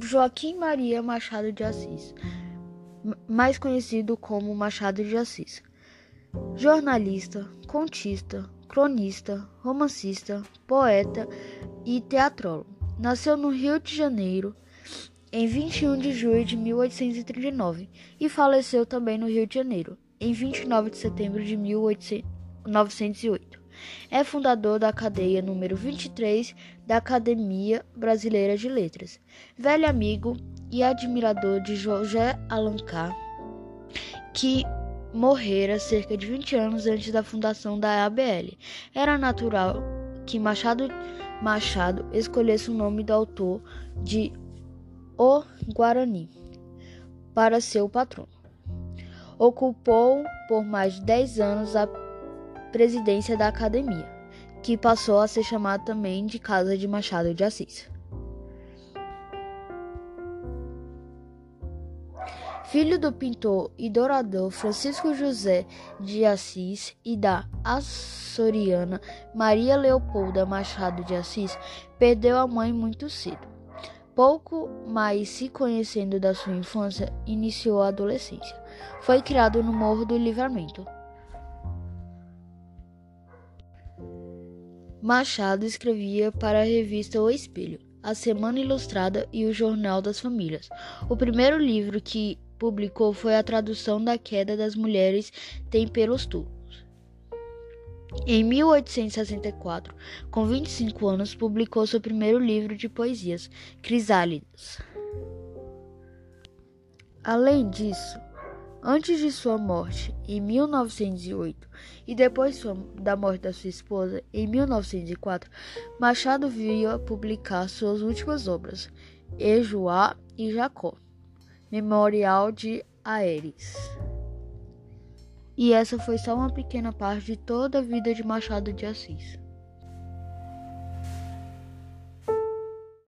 Joaquim Maria Machado de Assis, mais conhecido como Machado de Assis. Jornalista, contista, cronista, romancista, poeta e teatrólogo. Nasceu no Rio de Janeiro em 21 de julho de 1839 e faleceu também no Rio de Janeiro em 29 de setembro de 1908. É fundador da cadeia número 23 da Academia Brasileira de Letras. Velho amigo e admirador de José Alencar, que morrera cerca de 20 anos antes da fundação da ABL. Era natural que Machado Machado escolhesse o nome do autor de O Guarani para seu patrono. Ocupou por mais de 10 anos a presidência da academia, que passou a ser chamada também de Casa de Machado de Assis. Filho do pintor e dourador Francisco José de Assis e da açoriana Maria Leopolda Machado de Assis, perdeu a mãe muito cedo. Pouco mais se conhecendo da sua infância, iniciou a adolescência. Foi criado no Morro do Livramento, Machado escrevia para a revista O Espelho, a Semana Ilustrada e o Jornal das Famílias. O primeiro livro que publicou foi a tradução da Queda das Mulheres Tem Pelos. Em 1864, com 25 anos, publicou seu primeiro livro de poesias, Crisálidas. Além disso, Antes de sua morte, em 1908, e depois sua, da morte da sua esposa, em 1904, Machado via publicar suas últimas obras, Ejoá e Jacó, Memorial de Aéres. E essa foi só uma pequena parte de toda a vida de Machado de Assis.